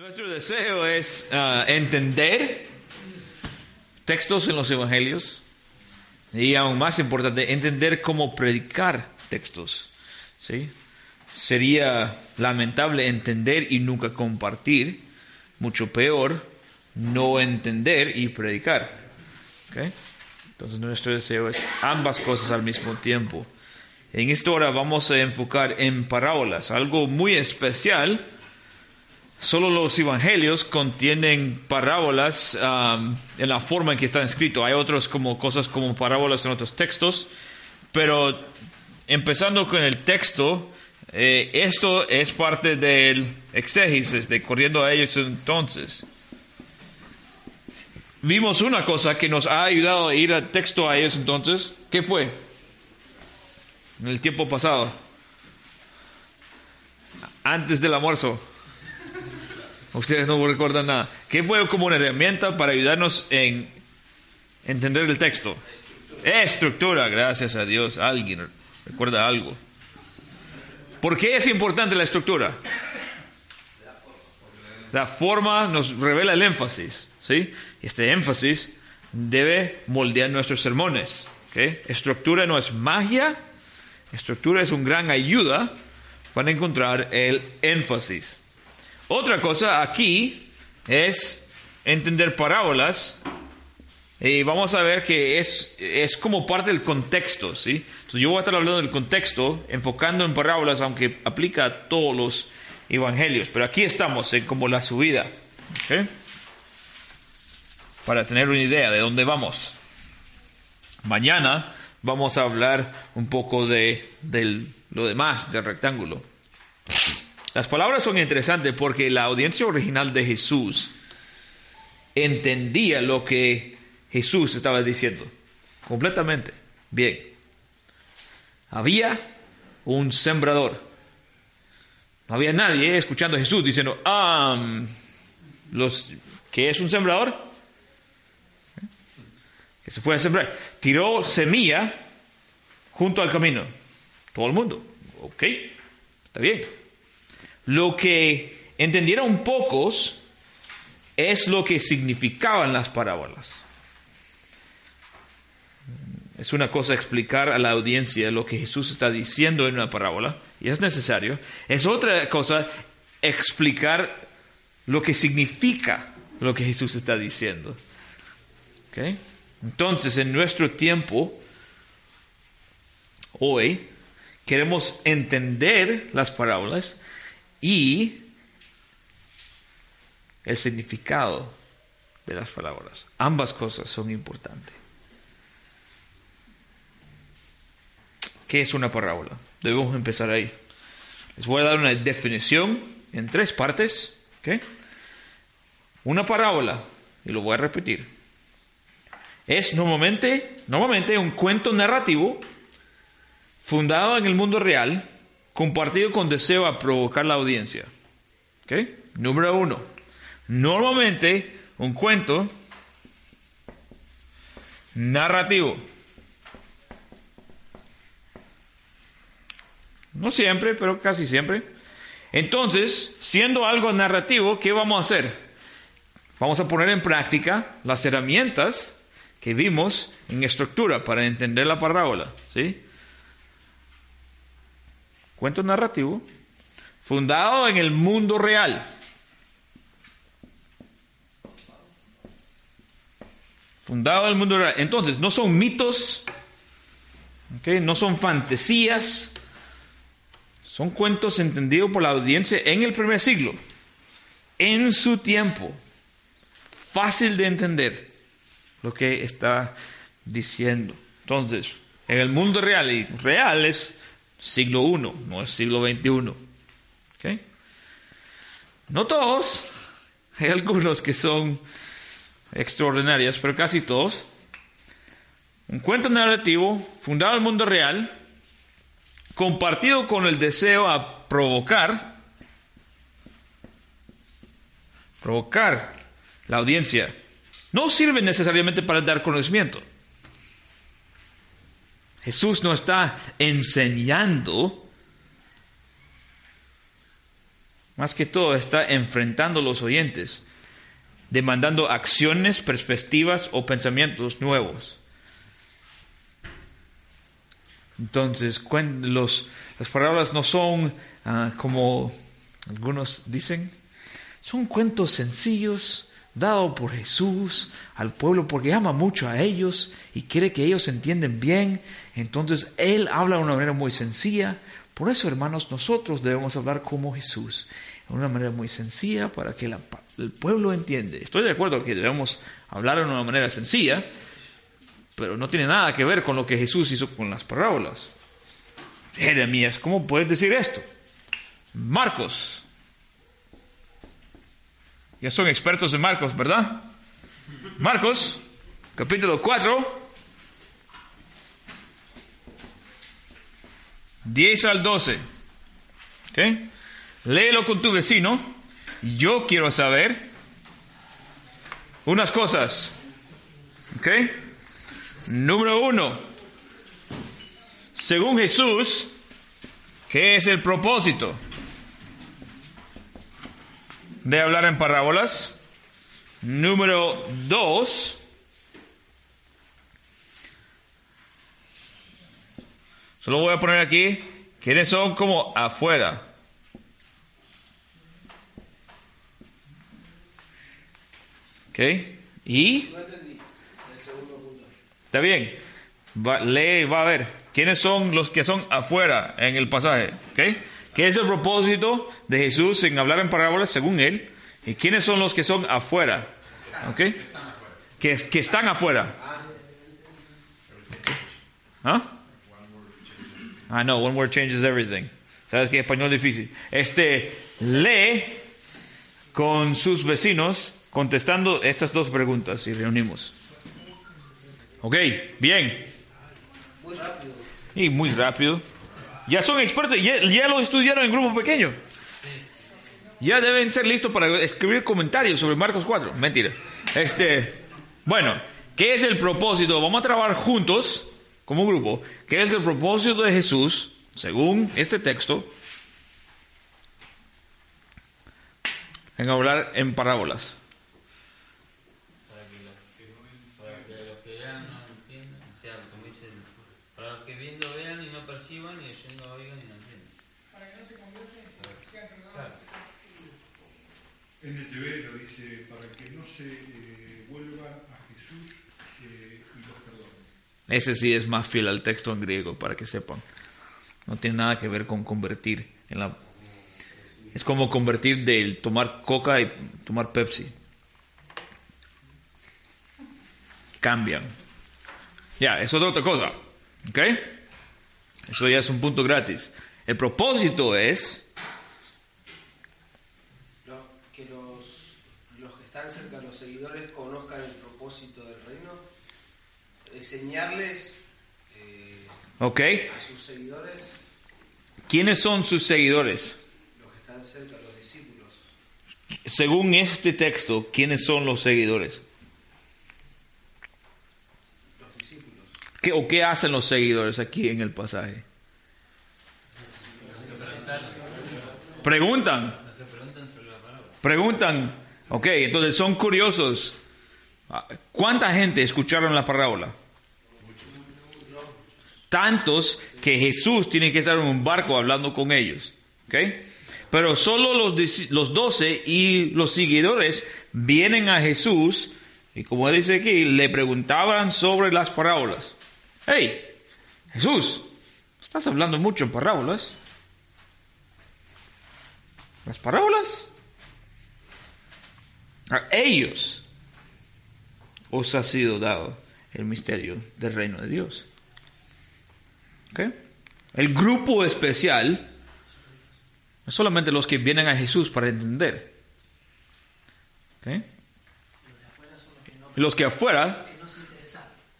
Nuestro deseo es uh, entender textos en los evangelios y aún más importante, entender cómo predicar textos. ¿sí? Sería lamentable entender y nunca compartir, mucho peor no entender y predicar. ¿okay? Entonces nuestro deseo es ambas cosas al mismo tiempo. En esta hora vamos a enfocar en parábolas, algo muy especial Solo los evangelios contienen parábolas um, en la forma en que están escritos. Hay otros como cosas como parábolas en otros textos, pero empezando con el texto, eh, esto es parte del exégesis, de corriendo a ellos entonces. Vimos una cosa que nos ha ayudado a ir al texto a ellos entonces. ¿Qué fue? En el tiempo pasado. Antes del almuerzo. Ustedes no recuerdan nada. ¿Qué fue como una herramienta para ayudarnos en entender el texto? Estructura. gracias a Dios. Alguien recuerda algo. ¿Por qué es importante la estructura? La forma nos revela el énfasis, ¿sí? Este énfasis debe moldear nuestros sermones. ¿okay? Estructura no es magia, estructura es una gran ayuda para encontrar el énfasis. Otra cosa aquí es entender parábolas y vamos a ver que es, es como parte del contexto, ¿sí? Entonces yo voy a estar hablando del contexto, enfocando en parábolas, aunque aplica a todos los evangelios, pero aquí estamos en como la subida, ¿ok? Para tener una idea de dónde vamos. Mañana vamos a hablar un poco de, de lo demás, del rectángulo. Las palabras son interesantes porque la audiencia original de Jesús entendía lo que Jesús estaba diciendo. Completamente. Bien. Había un sembrador. No había nadie escuchando a Jesús diciendo, ah, los, ¿qué es un sembrador? Que se fue a sembrar. Tiró semilla junto al camino. Todo el mundo. Ok, está bien. Lo que entendieron pocos es lo que significaban las parábolas. Es una cosa explicar a la audiencia lo que Jesús está diciendo en una parábola, y es necesario. Es otra cosa explicar lo que significa lo que Jesús está diciendo. Entonces, en nuestro tiempo, hoy, queremos entender las parábolas y el significado de las palabras. Ambas cosas son importantes. ¿Qué es una parábola? Debemos empezar ahí. Les voy a dar una definición en tres partes. Una parábola, y lo voy a repetir, es normalmente, normalmente un cuento narrativo fundado en el mundo real compartido con deseo a provocar la audiencia. Número uno. Normalmente un cuento narrativo. No siempre, pero casi siempre. Entonces, siendo algo narrativo, ¿qué vamos a hacer? Vamos a poner en práctica las herramientas que vimos en estructura para entender la parábola. ¿sí? Cuento narrativo, fundado en el mundo real. Fundado en el mundo real. Entonces, no son mitos, no son fantasías, son cuentos entendidos por la audiencia en el primer siglo, en su tiempo. Fácil de entender lo que está diciendo. Entonces, en el mundo real, y real es siglo I, no es siglo XXI. No todos, hay algunos que son extraordinarios, pero casi todos. Un cuento narrativo fundado en el mundo real, compartido con el deseo a provocar, provocar la audiencia. No sirve necesariamente para dar conocimiento. Jesús no está enseñando más que todo está enfrentando a los oyentes, demandando acciones, perspectivas o pensamientos nuevos. Entonces, los, las palabras no son ah, como algunos dicen, son cuentos sencillos dados por Jesús al pueblo porque ama mucho a ellos y quiere que ellos entiendan bien. Entonces, Él habla de una manera muy sencilla. Por eso, hermanos, nosotros debemos hablar como Jesús, de una manera muy sencilla para que el pueblo entienda. Estoy de acuerdo que debemos hablar de una manera sencilla, pero no tiene nada que ver con lo que Jesús hizo con las parábolas. Jeremías, ¿cómo puedes decir esto? Marcos. Ya son expertos en Marcos, ¿verdad? Marcos, capítulo 4, 10 al 12. ¿Ok? Léelo con tu vecino. Yo quiero saber unas cosas. ¿Ok? Número uno, según Jesús, ¿qué es el propósito de hablar en parábolas? Número dos, solo voy a poner aquí, ¿quiénes son como afuera? ¿Ok? ¿Y? Está bien. Va, lee va a ver. ¿Quiénes son los que son afuera en el pasaje? ¿Okay? ¿Qué es el propósito de Jesús en hablar en parábolas según él? ¿Y quiénes son los que son afuera? ¿Okay? Que, que están afuera. ¿Ah? Ah, no, one word changes everything. ¿Sabes qué? Español difícil. Este, lee con sus vecinos contestando estas dos preguntas y reunimos. Ok, bien. Muy rápido. Y muy rápido. Ya son expertos, ya, lo estudiaron en grupo pequeño. Ya deben ser listos para escribir comentarios sobre Marcos 4. Mentira. Este, bueno, ¿qué es el propósito? Vamos a trabajar juntos como grupo. ¿Qué es el propósito de Jesús, según este texto, en hablar en parábolas? En el TV lo dice, para que no se eh, vuelva a Jesús eh, y los perdone. Ese sí es más fiel al texto en griego, para que sepan. No tiene nada que ver con convertir. Es como convertir del tomar coca y tomar Pepsi. Cambian. Ya, eso es otra cosa. ¿Ok? Eso ya es un punto gratis. El propósito es enseñarles eh, a sus seguidores. ¿Quiénes son sus seguidores? Los que están cerca, los discípulos. Según este texto, ¿quiénes son los seguidores? Los discípulos. ¿Qué, ¿O qué hacen los seguidores aquí en el pasaje? Preguntan. Preguntan. Ok, entonces son curiosos. ¿Cuánta gente escucharon la parábola? Tantos que Jesús tiene que estar en un barco hablando con ellos. ¿okay? Pero solo los, los doce y los seguidores vienen a Jesús y como dice aquí, le preguntaban sobre las parábolas. Hey, Jesús, estás hablando mucho en parábolas. ¿Las parábolas? A ellos os ha sido dado el misterio del reino de Dios. El grupo especial no solamente los que vienen a Jesús para entender. Los que afuera,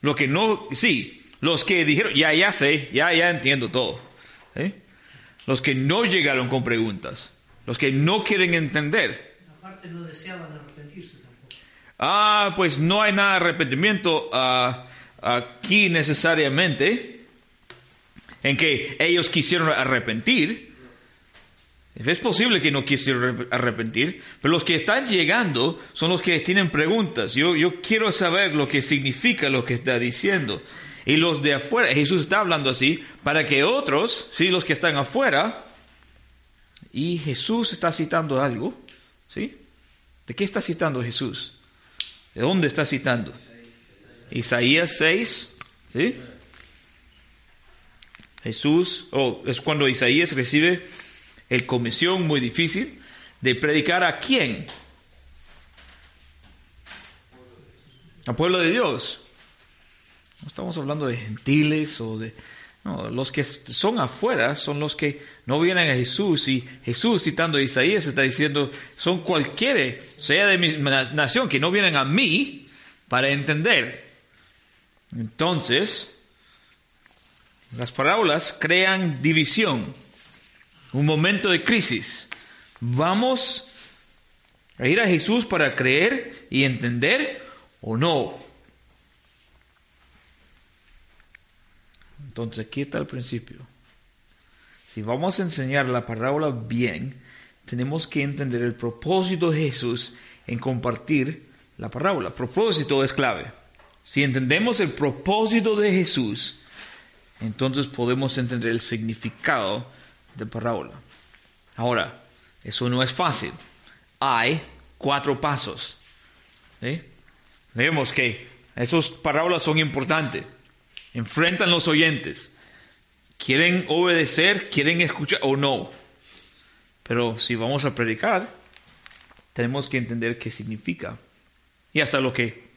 los que no, sí, los que dijeron, ya, ya sé, ya, ya entiendo todo. Los que no llegaron con preguntas, los que no quieren entender. no deseaban arrepentirse tampoco. Ah, pues no hay nada de arrepentimiento ah, aquí necesariamente en que ellos quisieron arrepentir. Es posible que no quisiera arrepentir, pero los que están llegando son los que tienen preguntas. Yo, yo quiero saber lo que significa lo que está diciendo. Y los de afuera, Jesús está hablando así, para que otros, sí, los que están afuera, y Jesús está citando algo, ¿sí? ¿De qué está citando Jesús? ¿De dónde está citando? Isaías 6, ¿sí? Jesús, o es cuando Isaías recibe el comisión muy difícil de predicar a quién? Al pueblo de Dios. No estamos hablando de gentiles o de... No, los que son afuera son los que no vienen a Jesús y Jesús citando a Isaías está diciendo, son cualquiera, sea de mi nación, que no vienen a mí para entender. Entonces, las parábolas crean división, un momento de crisis. ¿Vamos a ir a Jesús para creer y entender o no? Entonces aquí está el principio. Si vamos a enseñar la parábola bien, tenemos que entender el propósito de Jesús en compartir la parábola. Propósito es clave. Si entendemos el propósito de Jesús, entonces podemos entender el significado de parábola. Ahora, eso no es fácil. Hay cuatro pasos. Vemos que esas parábolas son importantes. Enfrentan los oyentes. ¿Quieren obedecer? ¿Quieren escuchar o no? Pero si vamos a predicar, tenemos que entender qué significa. Y hasta lo que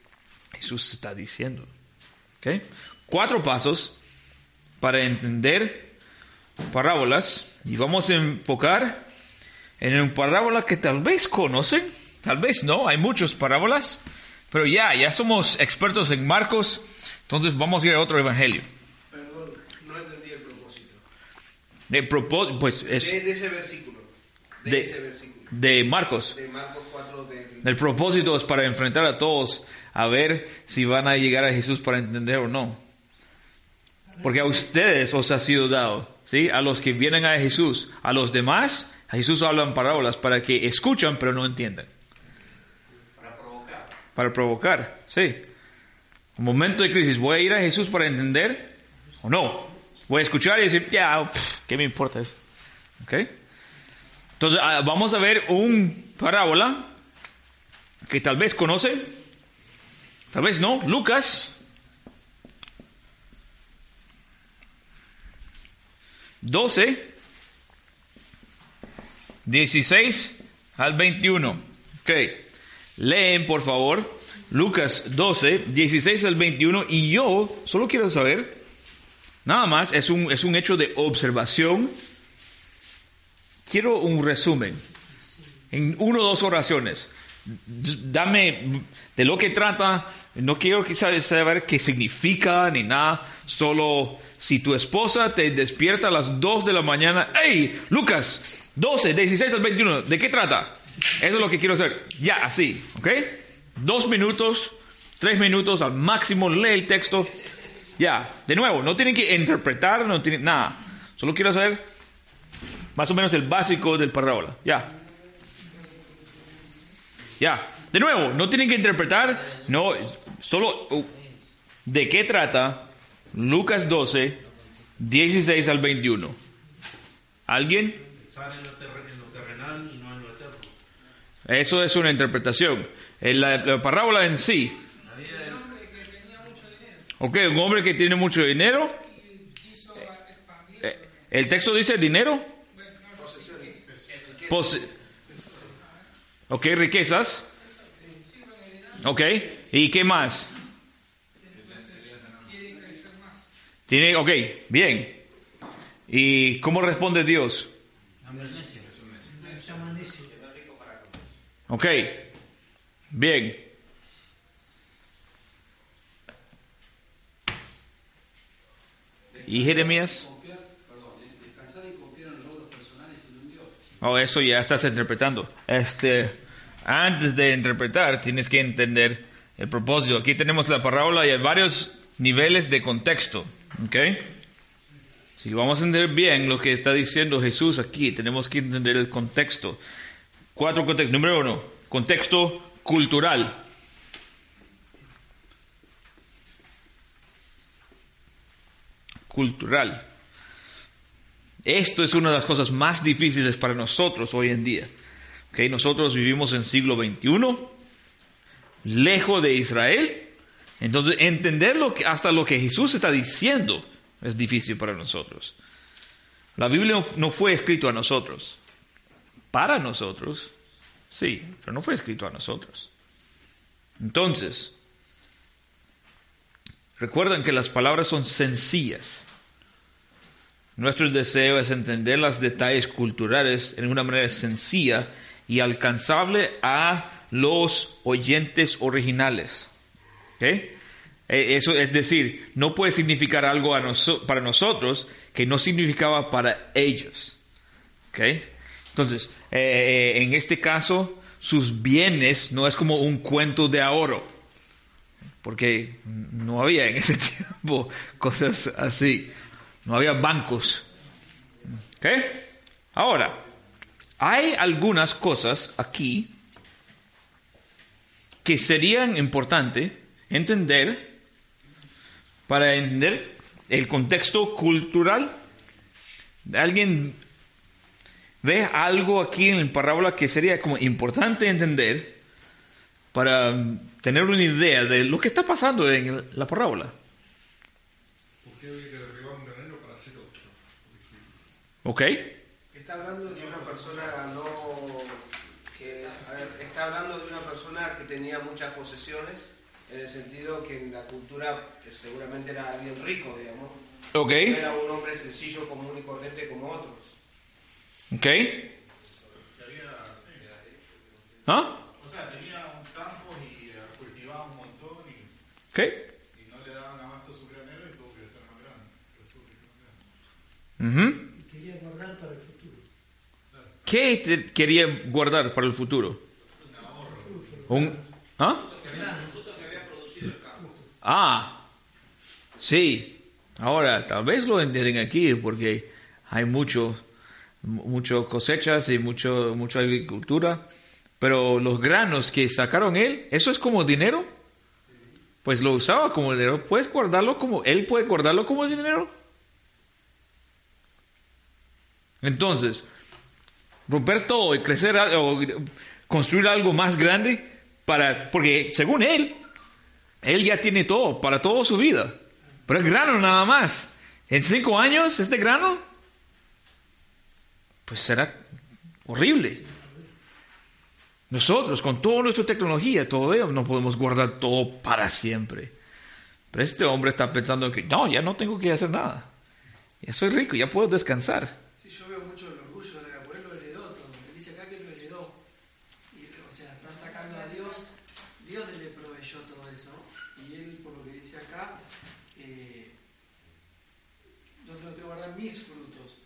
Jesús está diciendo. Cuatro pasos para entender parábolas. Y vamos a enfocar en una parábola que tal vez conocen, tal vez no, hay muchas parábolas, pero ya, ya somos expertos en Marcos, entonces vamos a ir a otro evangelio. Perdón, no entendí el propósito. De propósito, pues es De, de ese versículo. De, De- ese versículo. de Marcos. De Marcos 4. De, El propósito es para enfrentar a todos, a ver si van a llegar a Jesús para entender o no. Porque a ustedes os ha sido dado, ¿sí? A los que vienen a Jesús, a los demás, Jesús hablan parábolas para que escuchan pero no entiendan. para provocar. Para provocar, sí. Un momento de crisis, ¿voy a ir a Jesús para entender o no? Voy a escuchar y decir, ya, ¿qué me importa eso? ¿Ok? Entonces, ah, vamos a ver un parábola que tal vez conocen, tal vez no. Lucas. 12, 16 al 21. Ok. Leen, por favor, Lucas 12, 16 al 21. Y yo solo quiero saber, nada más, es un, es un hecho de observación. Quiero un resumen en uno o dos oraciones. Dame de lo que trata. No quiero saber qué significa ni nada. Solo si tu esposa te despierta a las 2 de la mañana. ¡Hey, Lucas! 12, 16 al 21. ¿De qué trata? Eso es lo que quiero hacer. Ya, así. ¿Ok? Dos minutos, tres minutos al máximo. Lee el texto. Ya. De nuevo, no tienen que interpretar, no tienen nada. Solo quiero saber más o menos el básico del parábola. Ya. Ya. De nuevo, no tienen que interpretar, no, solo uh, de qué trata Lucas 12, 16 al 21. ¿Alguien? Pensar en lo, en lo terrenal y no en lo eterno. Eso es una interpretación. En la, la parábola en sí. Ok, un hombre que tiene mucho dinero. Eh, ¿El texto dice dinero? Pose- ok, riquezas. Ok, ¿y qué más? Tiene, ok, bien. ¿Y cómo responde Dios? Ok, bien. ¿Y Jeremías? Oh, eso ya estás interpretando. Este, antes de interpretar, tienes que entender el propósito. Aquí tenemos la parábola y hay varios niveles de contexto. ¿Ok? Si vamos a entender bien lo que está diciendo Jesús aquí, tenemos que entender el contexto. Cuatro contextos. Número uno, contexto cultural. Cultural. Esto es una de las cosas más difíciles para nosotros hoy en día. ¿Ok? Nosotros vivimos en siglo XXI, lejos de Israel. Entonces, entender lo que, hasta lo que Jesús está diciendo es difícil para nosotros. La Biblia no fue escrito a nosotros. Para nosotros, sí, pero no fue escrito a nosotros. Entonces, recuerden que las palabras son sencillas. Nuestro deseo es entender los detalles culturales en una manera sencilla y alcanzable a los oyentes originales. ¿Ok? Eh, Eso es decir, no puede significar algo a noso- para nosotros que no significaba para ellos. ¿Ok? Entonces, eh, en este caso, sus bienes no es como un cuento de ahorro, porque no había en ese tiempo cosas así, no había bancos. ¿Ok? Ahora, hay algunas cosas aquí que serían importantes entender para entender el contexto cultural. ¿Alguien ve algo aquí en la parábola que sería como importante entender para tener una idea de lo que está pasando en la parábola? ¿Por qué había que derribar un granero para hacer otro? ¿Ok? Está hablando de una persona no que a ver, está hablando de una persona que tenía muchas posesiones en el sentido que en la cultura eh, seguramente era alguien rico, digamos. ¿Ok? No era un hombre sencillo, común y corriente como otros. ¿Ok? ¿Ah? O sea, tenía un campo y eh, cultivaba un montón y, ¿Ok? y no le daban abasto a su granero y tuvo que ser más grande. Grande. Ujú. Y quería guardar para el futuro. ¿Qué te- quería guardar para el futuro? Un ¿Ah? Ah, sí. Ahora, tal vez lo entienden aquí porque hay mucho, mucho cosechas y mucho, mucha agricultura. Pero los granos que sacaron él, ¿eso es como dinero? Pues lo usaba como dinero. ¿Puedes guardarlo como, él puede guardarlo como dinero? Entonces, romper todo y crecer o construir algo más grande para porque según él él ya tiene todo para toda su vida. Pero es grano nada más. En cinco años este grano pues será horrible. Nosotros con toda nuestra tecnología todavía no podemos guardar todo para siempre. Pero este hombre está pensando que no ya no tengo que hacer nada. Ya soy rico ya puedo descansar Sí, yo veo mucho el orgullo del abuelo heredó todo. Él dice acá que lo heredó. Y, o sea, está sacando a Dios. Dios le proveyó todo eso. Y él, por lo que dice acá, eh, yo tengo que guardar mis frutos.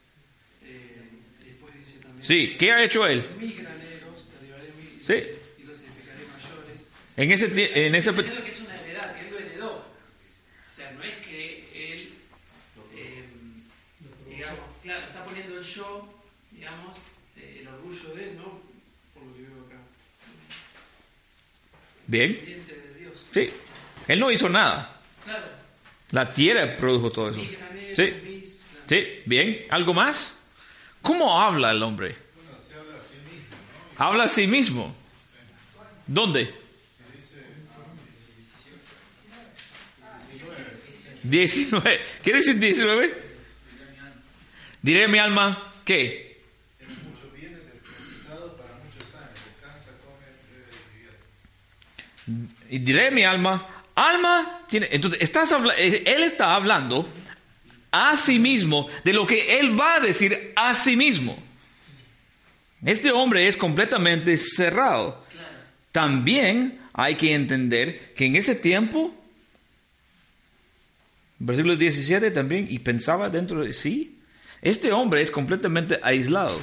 Eh, después dice también: sí ¿qué ha hecho él? Mis graneros, derribaré mis. Sí. Y los edificaré mayores. en ese en ese que es una heredad, que él lo heredó. O sea, no es que él, eh, digamos, claro, está poniendo el yo, digamos, eh, el orgullo de él, ¿no? Por lo que veo acá. Bien. Sí. Él no hizo nada. La tierra produjo todo eso. Sí. Sí, bien. ¿Algo más? ¿Cómo habla el hombre? Habla a sí mismo. ¿Dónde? 19. ¿Qué decir 19? Diré mi alma, ¿qué? Muchos bienes depositados para muchos años. Descansa, come, bebe y diré mi alma, alma tiene. Entonces, estás eh, él está hablando a sí mismo de lo que él va a decir a sí mismo. Este hombre es completamente cerrado. También hay que entender que en ese tiempo, versículo 17 también, y pensaba dentro de sí, este hombre es completamente aislado.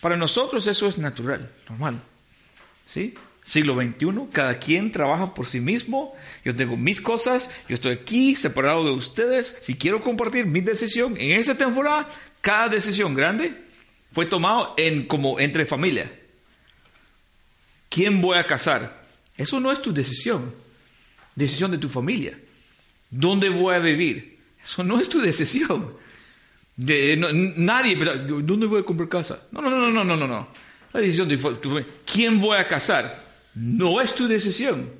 Para nosotros eso es natural, normal. ¿Sí? Siglo XXI, cada quien trabaja por sí mismo, yo tengo mis cosas, yo estoy aquí separado de ustedes, si quiero compartir mi decisión, en esa temporada, cada decisión grande fue tomado en, como entre familia. ¿Quién voy a casar? Eso no es tu decisión, decisión de tu familia. ¿Dónde voy a vivir? Eso no es tu decisión. De- nadie, pero, ¿dónde voy a comprar casa? No, no, no, no, no, no, no. La decisión de tu familia. ¿Quién voy a casar? No es tu decisión.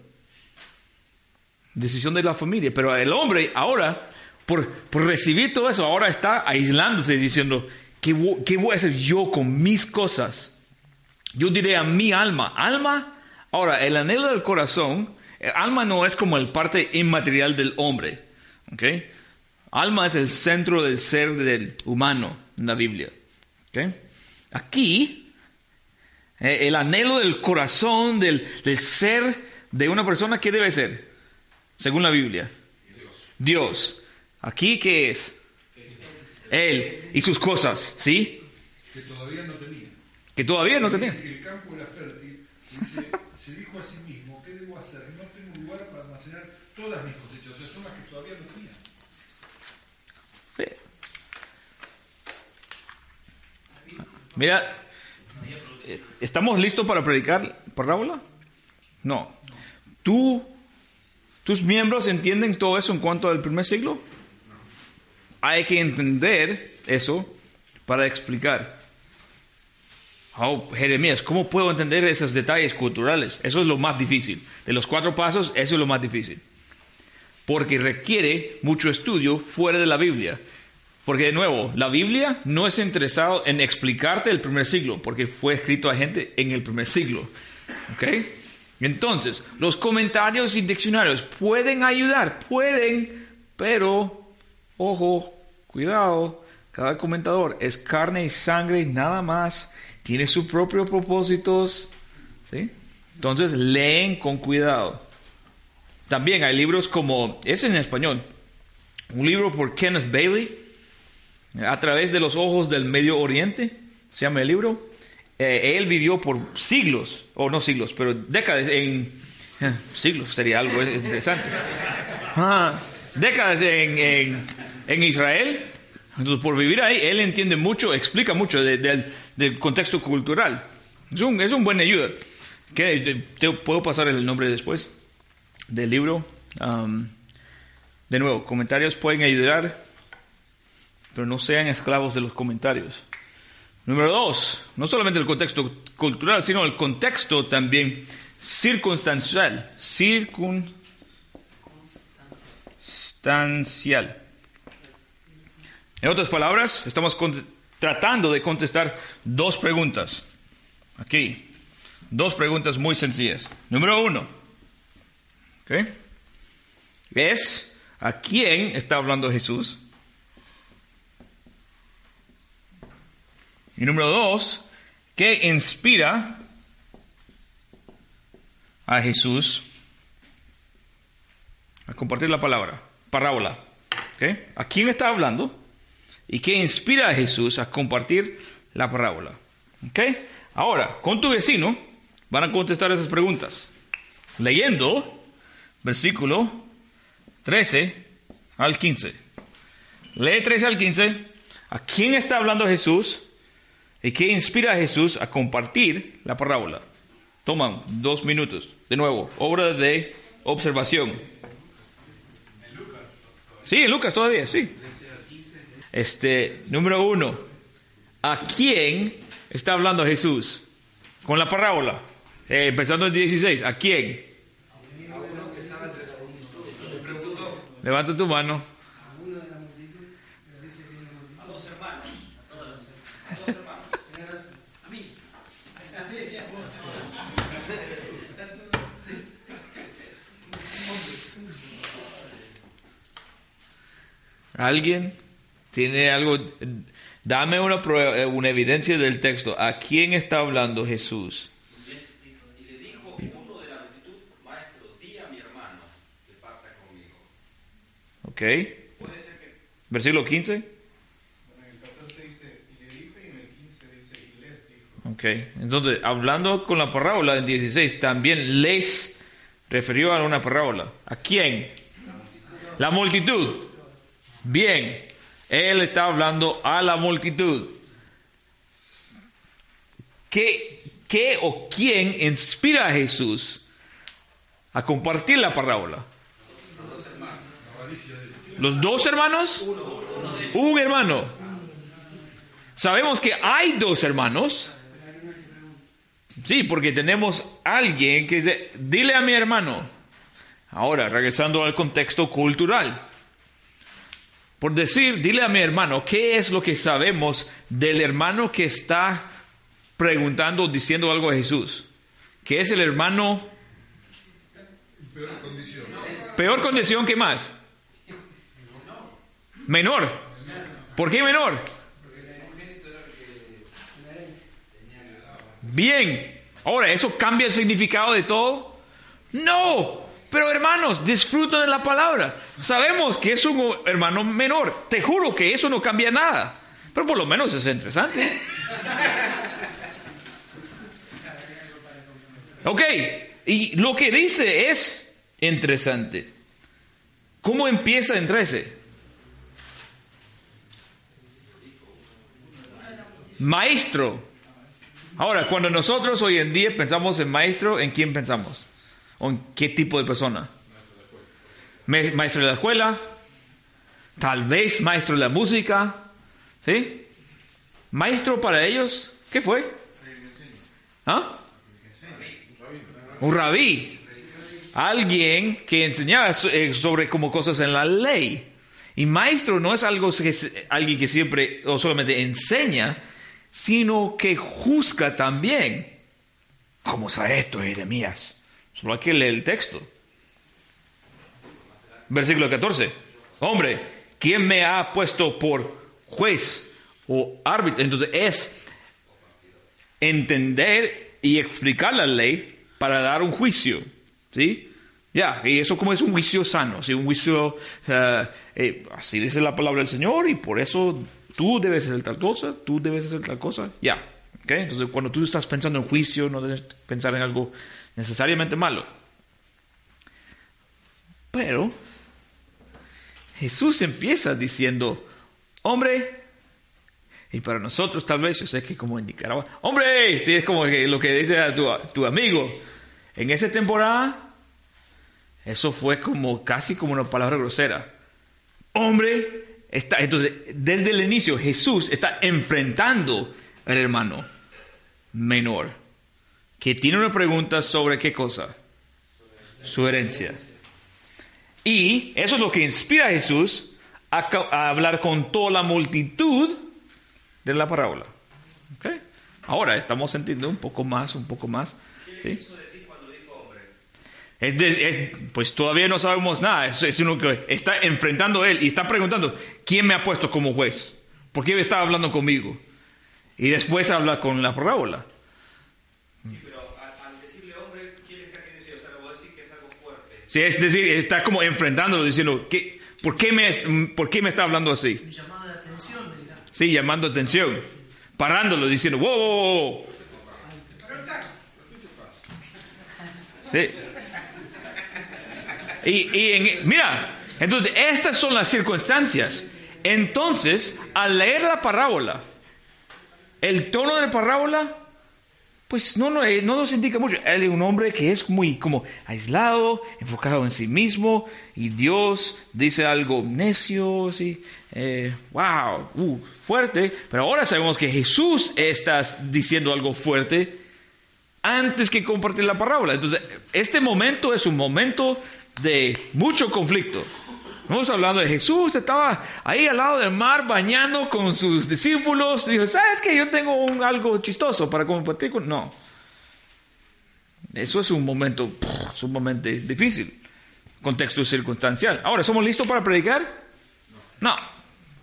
Decisión de la familia. Pero el hombre ahora, por, por recibir todo eso, ahora está aislándose diciendo, ¿qué, ¿qué voy a hacer yo con mis cosas? Yo diré a mi alma, alma, ahora el anhelo del corazón, el alma no es como el parte inmaterial del hombre, ¿ok? Alma es el centro del ser del humano en la Biblia, ¿ok? Aquí, eh, el anhelo del corazón, del, del ser de una persona, ¿qué debe ser? Según la Biblia. Dios. Aquí, ¿qué es? Él y sus cosas, ¿sí? que todavía no tenía. Que todavía no tenía. El campo era fértil. Se dijo a sí mismo, ¿qué debo hacer? No tengo lugar para almacenar todas mis cosechas. O sea, son las que todavía no tenía. Sí. Mira, ¿estamos listos para predicar parábola? No. ¿Tú, ¿Tus miembros entienden todo eso en cuanto al primer siglo? Hay que entender eso para explicar. Oh, Jeremías, ¿cómo puedo entender esos detalles culturales? Eso es lo más difícil. De los cuatro pasos, eso es lo más difícil porque requiere mucho estudio fuera de la Biblia. Porque de nuevo, la Biblia no es interesado en explicarte el primer siglo, porque fue escrito a gente en el primer siglo. ¿Ok? Entonces, los comentarios y diccionarios pueden ayudar, pueden, pero, ojo, cuidado, cada comentador es carne y sangre, nada más, tiene sus propios propósitos, ¿sí? Entonces, leen con cuidado. También hay libros como, es en español, un libro por Kenneth Bailey, A través de los ojos del Medio Oriente, se llama el libro. Eh, él vivió por siglos, o no siglos, pero décadas en... eh, siglos sería algo interesante. Ah, décadas en, en, en Israel. Entonces, por vivir ahí, él entiende mucho, explica mucho de- del, contexto cultural. Es un, es un buen ayuda. Que te, puedo pasar el nombre después del libro. De nuevo, comentarios pueden ayudar, pero no sean esclavos de los comentarios. Número dos, no solamente el contexto cultural, sino el contexto también circunstancial. Circunstancial. En otras palabras, estamos tratando de contestar dos preguntas. Aquí. Dos preguntas muy sencillas. Número uno. ¿ok? Es a quién está hablando Jesús. Y número dos, ¿qué inspira a Jesús a compartir la palabra? Parábola. ¿A quién está hablando? ¿Y qué inspira a Jesús a compartir la parábola? Ahora, con tu vecino van a contestar esas preguntas. Leyendo versículo 13 al 15. Lee 13 al 15. ¿A quién está hablando Jesús? ¿Y qué inspira a Jesús a compartir la parábola? Toman dos minutos. De nuevo, obra de observación. Sí, en Lucas todavía, sí. Este, número uno. ¿A quién está hablando Jesús? Con la parábola. Eh, empezando en 16. ¿A quién? Levanta tu mano. ¿Alguien tiene algo? Dame una, prueba, eh, una evidencia del texto. ¿A quién está hablando Jesús? Y le dijo uno de la multitud, maestro, di a mi hermano que parta conmigo. ¿Ok? Puede ser que Versículo 15. En el 14 dice, y le dijo, y en el 15 dice, y les dijo. Ok, entonces, hablando con la parábola en 16, también les refirió a una parábola. ¿A quién? La multitud. Bien, él está hablando a la multitud. ¿Qué, qué o quién inspira a Jesús a compartir la parábola? ¿Los dos hermanos? Un hermano. Sabemos que hay dos hermanos. Sí, porque tenemos alguien que dice, dile a mi hermano. Ahora, regresando al contexto cultural. Por decir, dile a mi hermano, ¿qué es lo que sabemos del hermano que está preguntando, diciendo algo a Jesús? ¿Qué es el hermano? Peor condición. Peor condición que más. Menor. ¿Por qué menor? Bien. Ahora, ¿eso cambia el significado de todo? No. Pero hermanos, disfrutan de la palabra. Sabemos que es un hermano menor. Te juro que eso no cambia nada. Pero por lo menos es interesante. Ok. Y lo que dice es interesante. ¿Cómo empieza en 13? Maestro. Ahora, cuando nosotros hoy en día pensamos en maestro, ¿en quién pensamos? ¿O en qué tipo de persona? Maestro de la escuela, tal vez maestro de la música, ¿sí? Maestro para ellos, ¿qué fue? ¿Ah? Un rabí. Alguien que enseñaba eh, sobre como cosas en la ley. Y maestro no es algo que alguien que siempre o solamente enseña, sino que juzga también. ¿Cómo sabe esto, Jeremías? Solo hay que leer el texto. Versículo 14. Hombre, ¿quién me ha puesto por juez o árbitro? Entonces es entender y explicar la ley para dar un juicio. ¿Sí? Ya, y eso como es un juicio sano, ¿sí? un juicio, eh, eh, así dice la palabra del Señor y por eso tú debes hacer tal cosa, tú debes hacer tal cosa, ya. ¿ok? Entonces cuando tú estás pensando en juicio, no debes pensar en algo necesariamente malo. Pero Jesús empieza diciendo, hombre, y para nosotros tal vez, yo sé que como en Nicaragua, hombre, sí es como lo que dice a tu, tu amigo, en esa temporada, eso fue como casi como una palabra grosera. Hombre, está, entonces, desde el inicio Jesús está enfrentando al hermano menor, que tiene una pregunta sobre qué cosa, su herencia. Y eso es lo que inspira a Jesús a, a hablar con toda la multitud de la parábola. ¿Ok? Ahora estamos entendiendo un poco más, un poco más. ¿sí? Es de- es- pues todavía no sabemos nada, es, es uno que está enfrentando a él y está preguntando, ¿quién me ha puesto como juez? ¿Por qué está hablando conmigo? Y después habla con la parábola. Sí, pero al, al decirle hombre, ¿quién está queriendo decir? O sea, vos decís que es algo fuerte. Sí, es decir, está como enfrentándolo, diciendo, ¿qué, por, qué me, ¿por qué me está hablando así? De atención. Sí, llamando atención, parándolo, diciendo, wow, wow, wow". Sí. Y, y en- mira, entonces estas son las circunstancias. Entonces, al leer la parábola, el tono de la parábola, pues no, no, eh, no nos indica mucho. Él es un hombre que es muy como aislado, enfocado en sí mismo, y Dios dice algo necio, sí, eh, wow, uh, fuerte. Pero ahora sabemos que Jesús está diciendo algo fuerte antes que compartir la parábola. Entonces, este momento es un momento de mucho conflicto. Estamos hablando de Jesús, estaba ahí al lado del mar bañando con sus discípulos. Dijo, ¿sabes que yo tengo un- algo chistoso para compartir con...? No. Eso es un momento sumamente difícil. Contexto circunstancial. Ahora, ¿somos listos para predicar? No.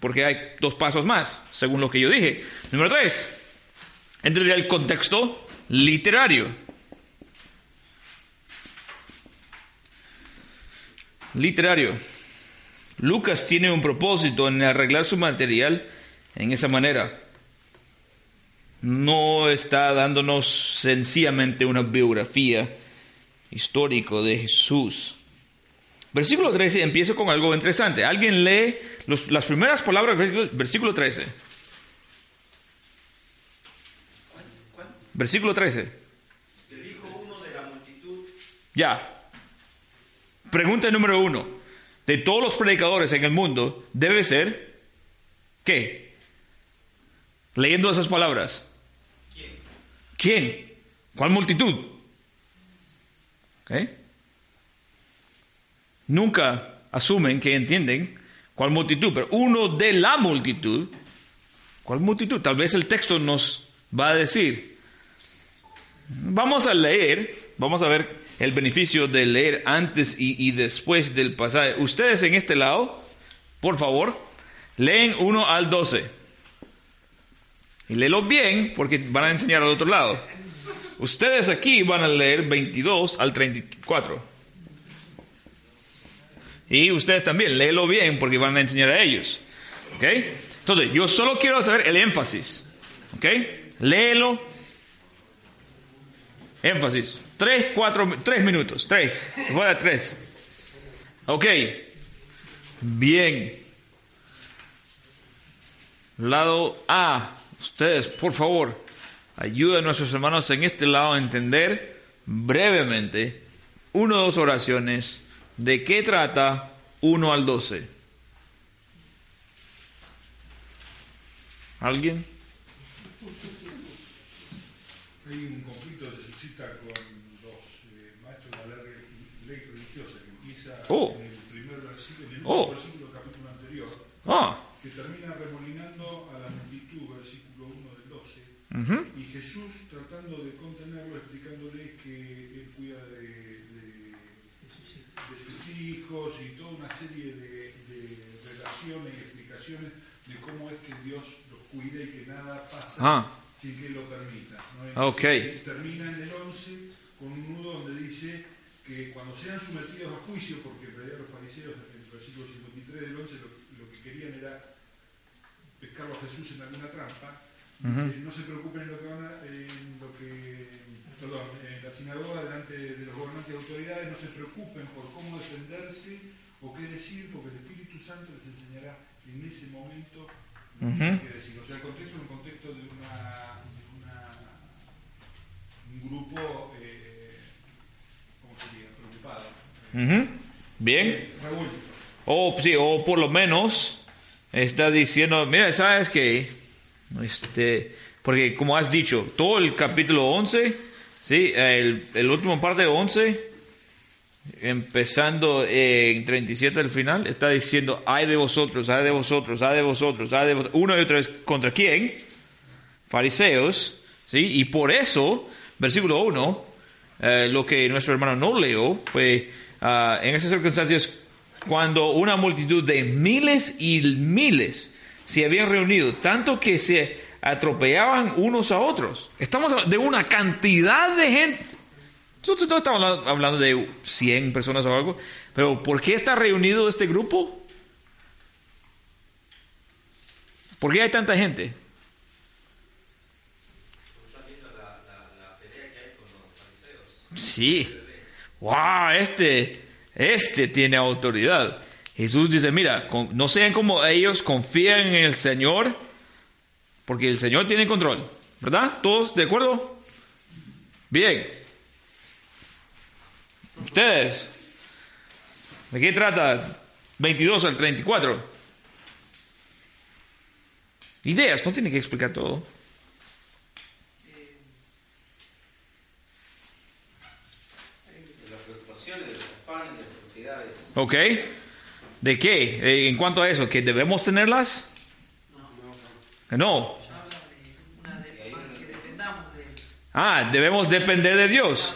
Porque hay dos pasos más, según lo que yo dije. Número tres. Entre el contexto literario. Literario. Lucas tiene un propósito en arreglar su material en esa manera. no está dándonos sencillamente una biografía histórica de Jesús. Versículo 13 empieza con algo interesante. Alguien lee los- las primeras palabras del versículo, versículo 13. Versículo 13. Le dijo uno de la multitud, Ya. Pregunta número uno. De todos los predicadores en el mundo, debe ser, ¿qué? Leyendo esas palabras. ¿quién? ¿Quién? ¿Cuál multitud? Nunca asumen que entienden cuál multitud, pero uno de la multitud, ¿cuál multitud? Tal vez el texto nos va a decir. Vamos a leer, vamos a ver el beneficio de leer antes y, y después del pasaje. Ustedes en este lado, por favor, leen 1 al 12. Y léelo bien porque van a enseñar al otro lado. Ustedes aquí van a leer 22 al 34. Y ustedes también, léelo bien porque van a enseñar a ellos. ¿Ok? Entonces, yo solo quiero saber el énfasis. ¿Ok? Léelo. Énfasis. Tres, cuatro, tres minutos. Tres. Voy a dar tres. Ok. Bien. Lado A. Ustedes, por favor, ayuden a nuestros hermanos en este lado a entender brevemente una o dos oraciones de qué trata 1 al 12. ¿Alguien conflicto que se suscita con los eh, maestros de la ley, ley religiosa que empieza Oh. en el primer versículo, en el Oh. versículo del capítulo anterior, Ah. que termina remolinando a la multitud, versículo 1 del 12, ujú. y Jesús tratando de contenerlo, explicándole que él cuida de, de- de sus hijos y toda una serie de, de relaciones y explicaciones de cómo es que Dios los cuida y que nada pasa Ah. sin que él lo permita. ¿no? Ok. Entonces, Termina en el 11 con un nudo donde dice que cuando sean sometidos a juicio, porque en realidad los fariseos en el versículo 53 del 11 lo, lo que querían era pescarlo a Jesús en alguna trampa, no se preocupen en lo que van a, en lo que, perdón, en la sinagoga delante de los gobernantes y autoridades, no se preocupen por cómo defenderse o qué decir, porque el Espíritu Santo les enseñará en ese momento Ujú. qué decir. O sea, el contexto es un contexto de una, de una- un grupo, eh, ¿cómo Preocupado, Ujú. Bien. O, sí, o por lo menos está diciendo, mira, sabes que, este, porque como has dicho, todo el capítulo 11, sí, el, el último parte de 11, empezando en 37 al final, está diciendo, ay de vosotros, ay de vosotros, ay de vosotros, ay de vosotros, una y otra vez, ¿contra quién? Fariseos, sí, y por eso, versículo 1, eh, lo que nuestro hermano no leyó fue ah, en esas circunstancias cuando una multitud de miles y miles se habían reunido, tanto que se atropellaban unos a otros. Estamos de una cantidad de gente. Nosotros no estamos hablando- hablando de 100 personas o algo, pero ¿por qué está reunido este grupo? ¿Por qué hay tanta gente? Sí. Wow, este, este tiene autoridad. Jesús dice, mira, no sean como ellos, confían en el Señor, porque el Señor tiene control. ¿Verdad? ¿Todos de acuerdo? Bien. Ustedes, ¿de qué trata 22 al 34? Ideas, no tiene que explicar todo. de las preocupaciones, de los afanes, de las ansiedades. ¿Ok? ¿De qué? Eh, en cuanto a eso, ¿que debemos tenerlas? No. Ah, debemos depender de Dios.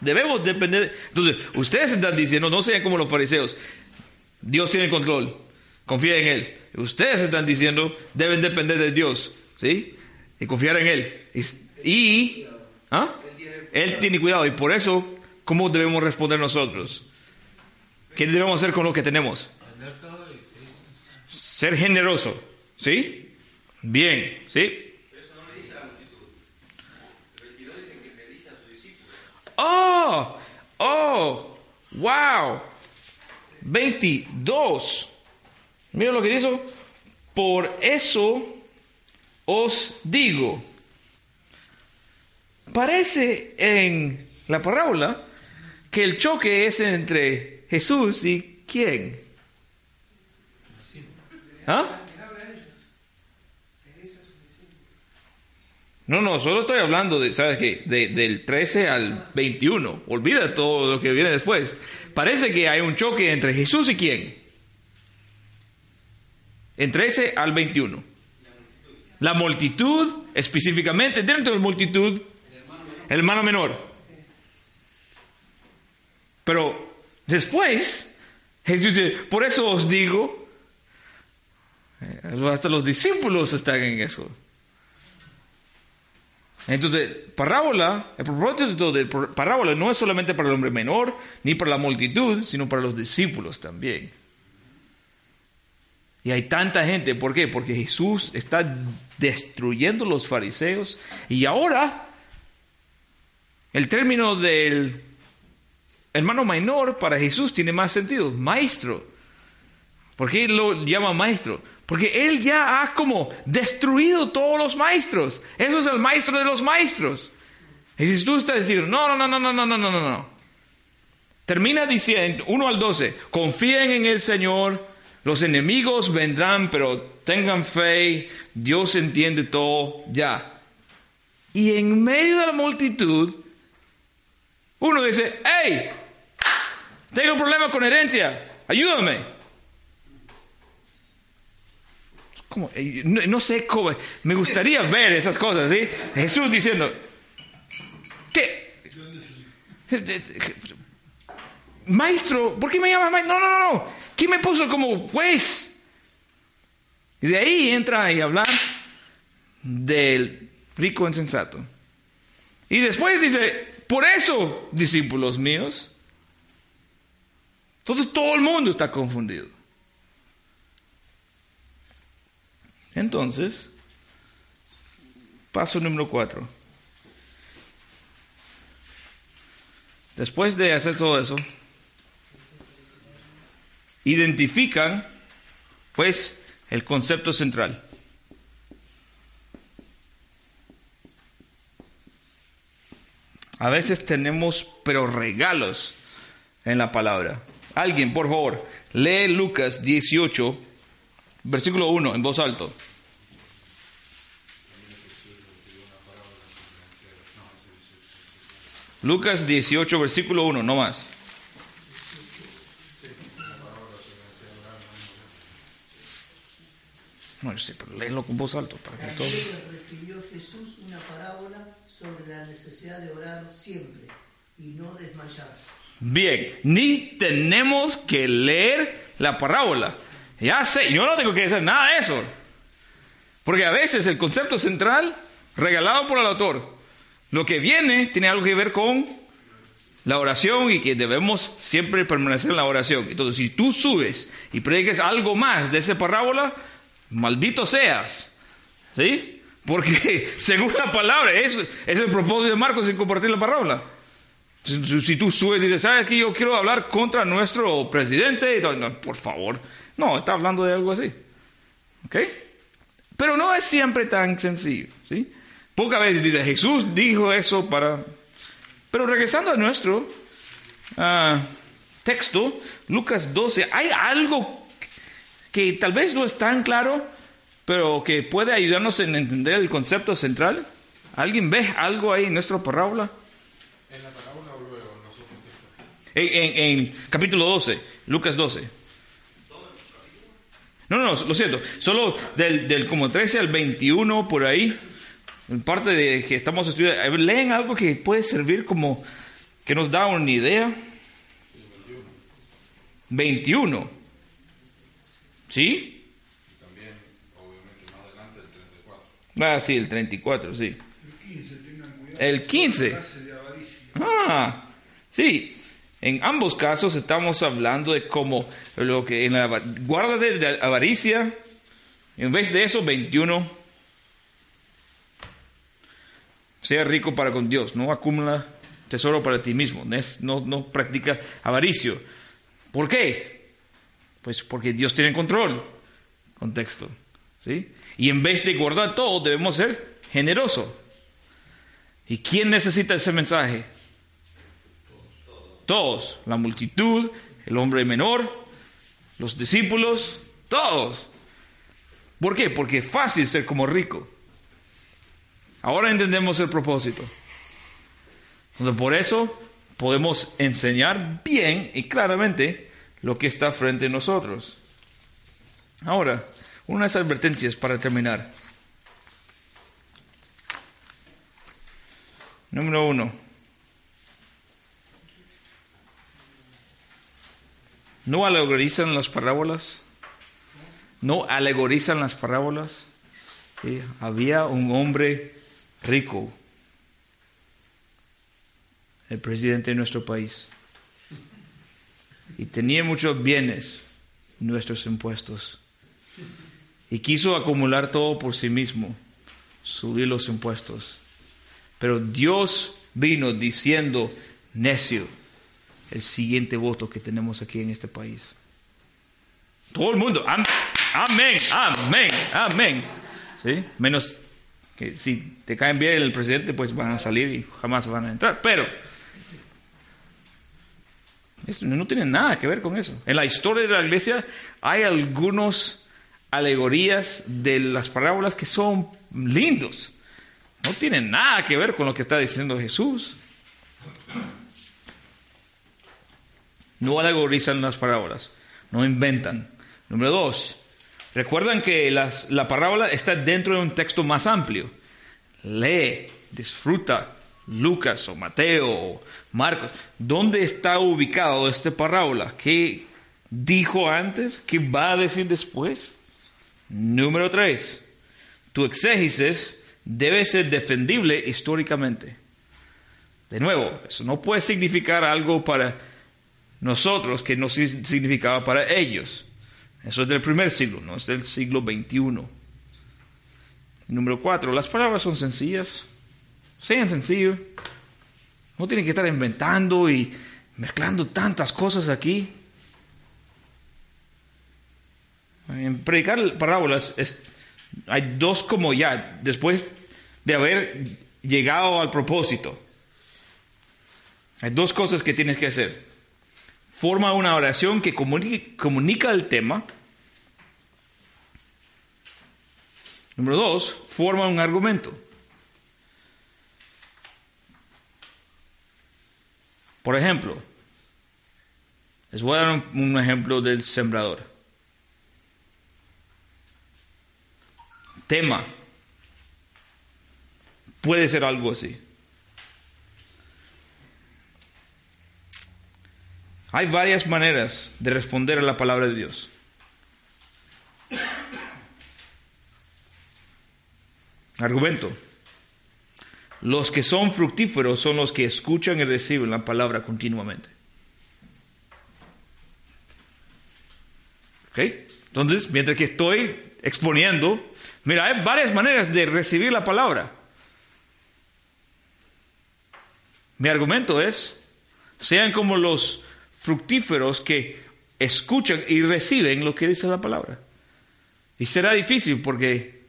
Debemos depender. Entonces, ustedes están diciendo, no sean como los fariseos. Dios tiene control. Confía en Él. Ustedes están diciendo, deben depender de Dios. ¿Sí? Y confiar en Él. Y, ¿ah? Él tiene cuidado. Y por eso, ¿cómo debemos responder nosotros? ¿Qué debemos hacer con lo que tenemos? Ser generoso. ¿Sí? Bien. ¿Sí? Pero eso no le dice a la multitud. El 22 dice que le dice a sus discípulos. Oh, oh, wow. 22. Mira lo que dice. Por eso os digo. Parece en la parábola que el choque es entre Jesús y quién. ¿Ah? No, no, solo estoy hablando de, ¿sabes qué? De- del 13 al 21. Olvida todo lo que viene después. Parece que hay un choque entre Jesús y quién. En 13 al 21. La multitud, específicamente dentro de la multitud, el hermano menor. Pero después, Jesús dice, por eso os digo, eh, hasta los discípulos están en eso. Entonces, parábola, el propósito de par- parábola no es solamente para el hombre menor, ni para la multitud, sino para los discípulos también. Y hay tanta gente, ¿por qué? Porque Jesús está destruyendo los fariseos y ahora el término del hermano menor para Jesús tiene más sentido, maestro. ¿Por qué lo llama maestro? Porque él ya ha como destruido todos los maestros. Eso es el maestro de los maestros. Y si tú estás diciendo, no, no, no, no, no, no, no, no, no. Termina diciendo, 1 al 12, confíen en el Señor, los enemigos vendrán, pero tengan fe, Dios entiende todo, ya. Y en medio de la multitud, uno dice, hey, tengo un problema con herencia, ayúdame. Como, eh, no, no sé cómo, me gustaría ver esas cosas, ¿sí? Jesús diciendo, ¿qué? Maestro, ¿por qué me llamas maestro? No, no, no, no. ¿Quién me puso como juez? Y de ahí entra a hablar del rico insensato. Y después dice, por eso, discípulos míos. Entonces todo el mundo está confundido. Entonces, paso número cuatro. Después de hacer todo eso, identifican, pues, el concepto central. A veces tenemos, pero regalos en la palabra. Alguien, por favor, lee Lucas 18, versículo 1, en voz alto. Lucas 18, versículo 1, no más. No, yo sé, pero léelo con voz alta para que todo... También refirió Jesús una parábola sobre la necesidad de orar siempre y no desmayar. Bien, ni tenemos que leer la parábola. Ya sé, yo no tengo que hacer nada de eso. Porque a veces el concepto central, regalado por el autor, lo que viene tiene algo que ver con la oración y que debemos siempre permanecer en la oración. Entonces, si tú subes y prediques algo más de esa parábola, maldito seas. ¿Sí? Porque según la palabra, es, el propósito de Marcos en compartir la parábola. Si, tú subes y dices, ¿sabes que yo quiero hablar contra nuestro presidente? Y no, por favor. No, está hablando de algo así. ¿Ok? Pero no es siempre tan sencillo. ¿sí? Pocas veces dice, Jesús dijo eso para... Pero regresando a nuestro ah, texto, Lucas 12, hay algo que tal vez no es tan claro, pero que puede ayudarnos en entender el concepto central. ¿Alguien ve algo ahí en nuestra parábola? ¿En la parábola o luego en? En, en- capítulo 12, Lucas 12. No, no, lo siento. Solo del, del como 13 al 21 por ahí. En parte de que estamos estudiando. Leen algo que puede servir como que nos da una idea. 21. ¿Sí? Y también, obviamente, más adelante el 34. Ah, sí, el 34, sí. El 15, tengan cuidado. El 15. Clase de avaricia. Ah, sí. En ambos casos estamos hablando de cómo lo que en la guarda de avaricia, en vez de eso, 21, sea rico para con Dios, no acumula tesoro para ti mismo, no, no practica avaricio. ¿Por qué? Pues porque Dios tiene control. Contexto. ¿sí? Y en vez de guardar todo, debemos ser generosos. ¿Y quién necesita ese mensaje? Todos. La multitud, el hombre menor, los discípulos, todos. ¿Por qué? Porque es fácil ser como rico. Ahora entendemos el propósito. Entonces, por eso podemos enseñar bien y claramente lo que está frente a nosotros. Ahora, unas advertencias para terminar. Número uno. ¿No alegorizan las parábolas? ¿No alegorizan las parábolas? Había un hombre rico, el presidente de nuestro país, y tenía muchos bienes, nuestros impuestos, y quiso acumular todo por sí mismo, subir los impuestos. Pero Dios vino diciendo, necio, el siguiente voto que tenemos aquí en este país. Todo el mundo, amén, amén, amén. ¿Sí? Menos que si te caen bien el presidente, pues van a salir y jamás van a entrar. Pero esto no tiene nada que ver con eso. En la historia de la iglesia hay algunas alegorías de las parábolas que son lindos. No tienen nada que ver con lo que está diciendo Jesús. No alegorizan las parábolas, no inventan. Número dos, recuerdan que la parábola está dentro de un texto más amplio. Lee, disfruta Lucas o Mateo o Marcos. ¿Dónde está ubicado esta parábola? ¿Qué dijo antes? ¿Qué va a decir después? Número tres, tu exégesis debe ser defendible históricamente. De nuevo, eso no puede significar algo para nosotros que no significaba para ellos. Eso es del primer siglo, no es del siglo XXI. Número cuatro, las palabras son sencillas. Sean sencillos. No tienen que estar inventando y mezclando tantas cosas aquí. En predicar parábolas hay dos como ya, después de haber llegado al propósito. Hay dos cosas que tienes que hacer. Forma una oración que comunica el tema. Número dos, forma un argumento. Por ejemplo, les voy a dar un ejemplo del sembrador. Tema. Puede ser algo así. Hay varias maneras de responder a la palabra de Dios. Argumento. Los que son fructíferos son los que escuchan y reciben la palabra continuamente. Entonces, mientras que estoy exponiendo, mira, hay varias maneras de recibir la palabra. Mi argumento es, sean como los fructíferos que escuchan y reciben lo que dice la palabra. Y será difícil porque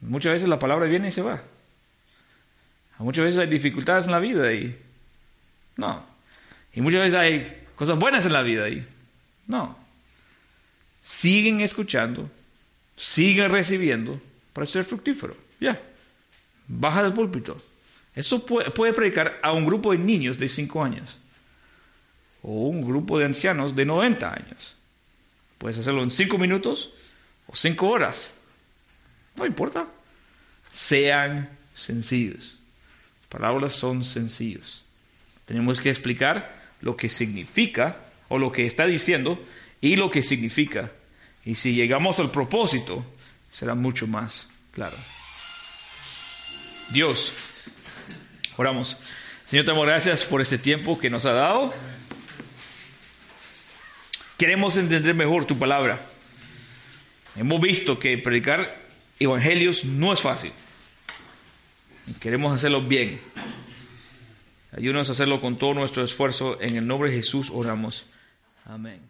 muchas veces la palabra viene y se va. Muchas veces hay dificultades en la vida y no. Y muchas veces hay cosas buenas en la vida y no. Siguen escuchando, siguen recibiendo para ser fructífero. Ya. Baja del púlpito. Eso puede, puede, predicar a un grupo de niños de 5 años o un grupo de ancianos de 90 años. Puedes hacerlo en 5 minutos o 5 horas. No importa. Sean sencillos parábolas son sencillos. Tenemos que explicar lo que significa o lo que está diciendo y lo que significa. Y si llegamos al propósito, será mucho más claro. Dios, oramos. Señor, te damos gracias por este tiempo que nos ha dado. Queremos entender mejor tu palabra. Hemos visto que predicar evangelios no es fácil. Queremos hacerlo bien. Ayúdanos a hacerlo con todo nuestro esfuerzo. En el nombre de Jesús oramos. Amén.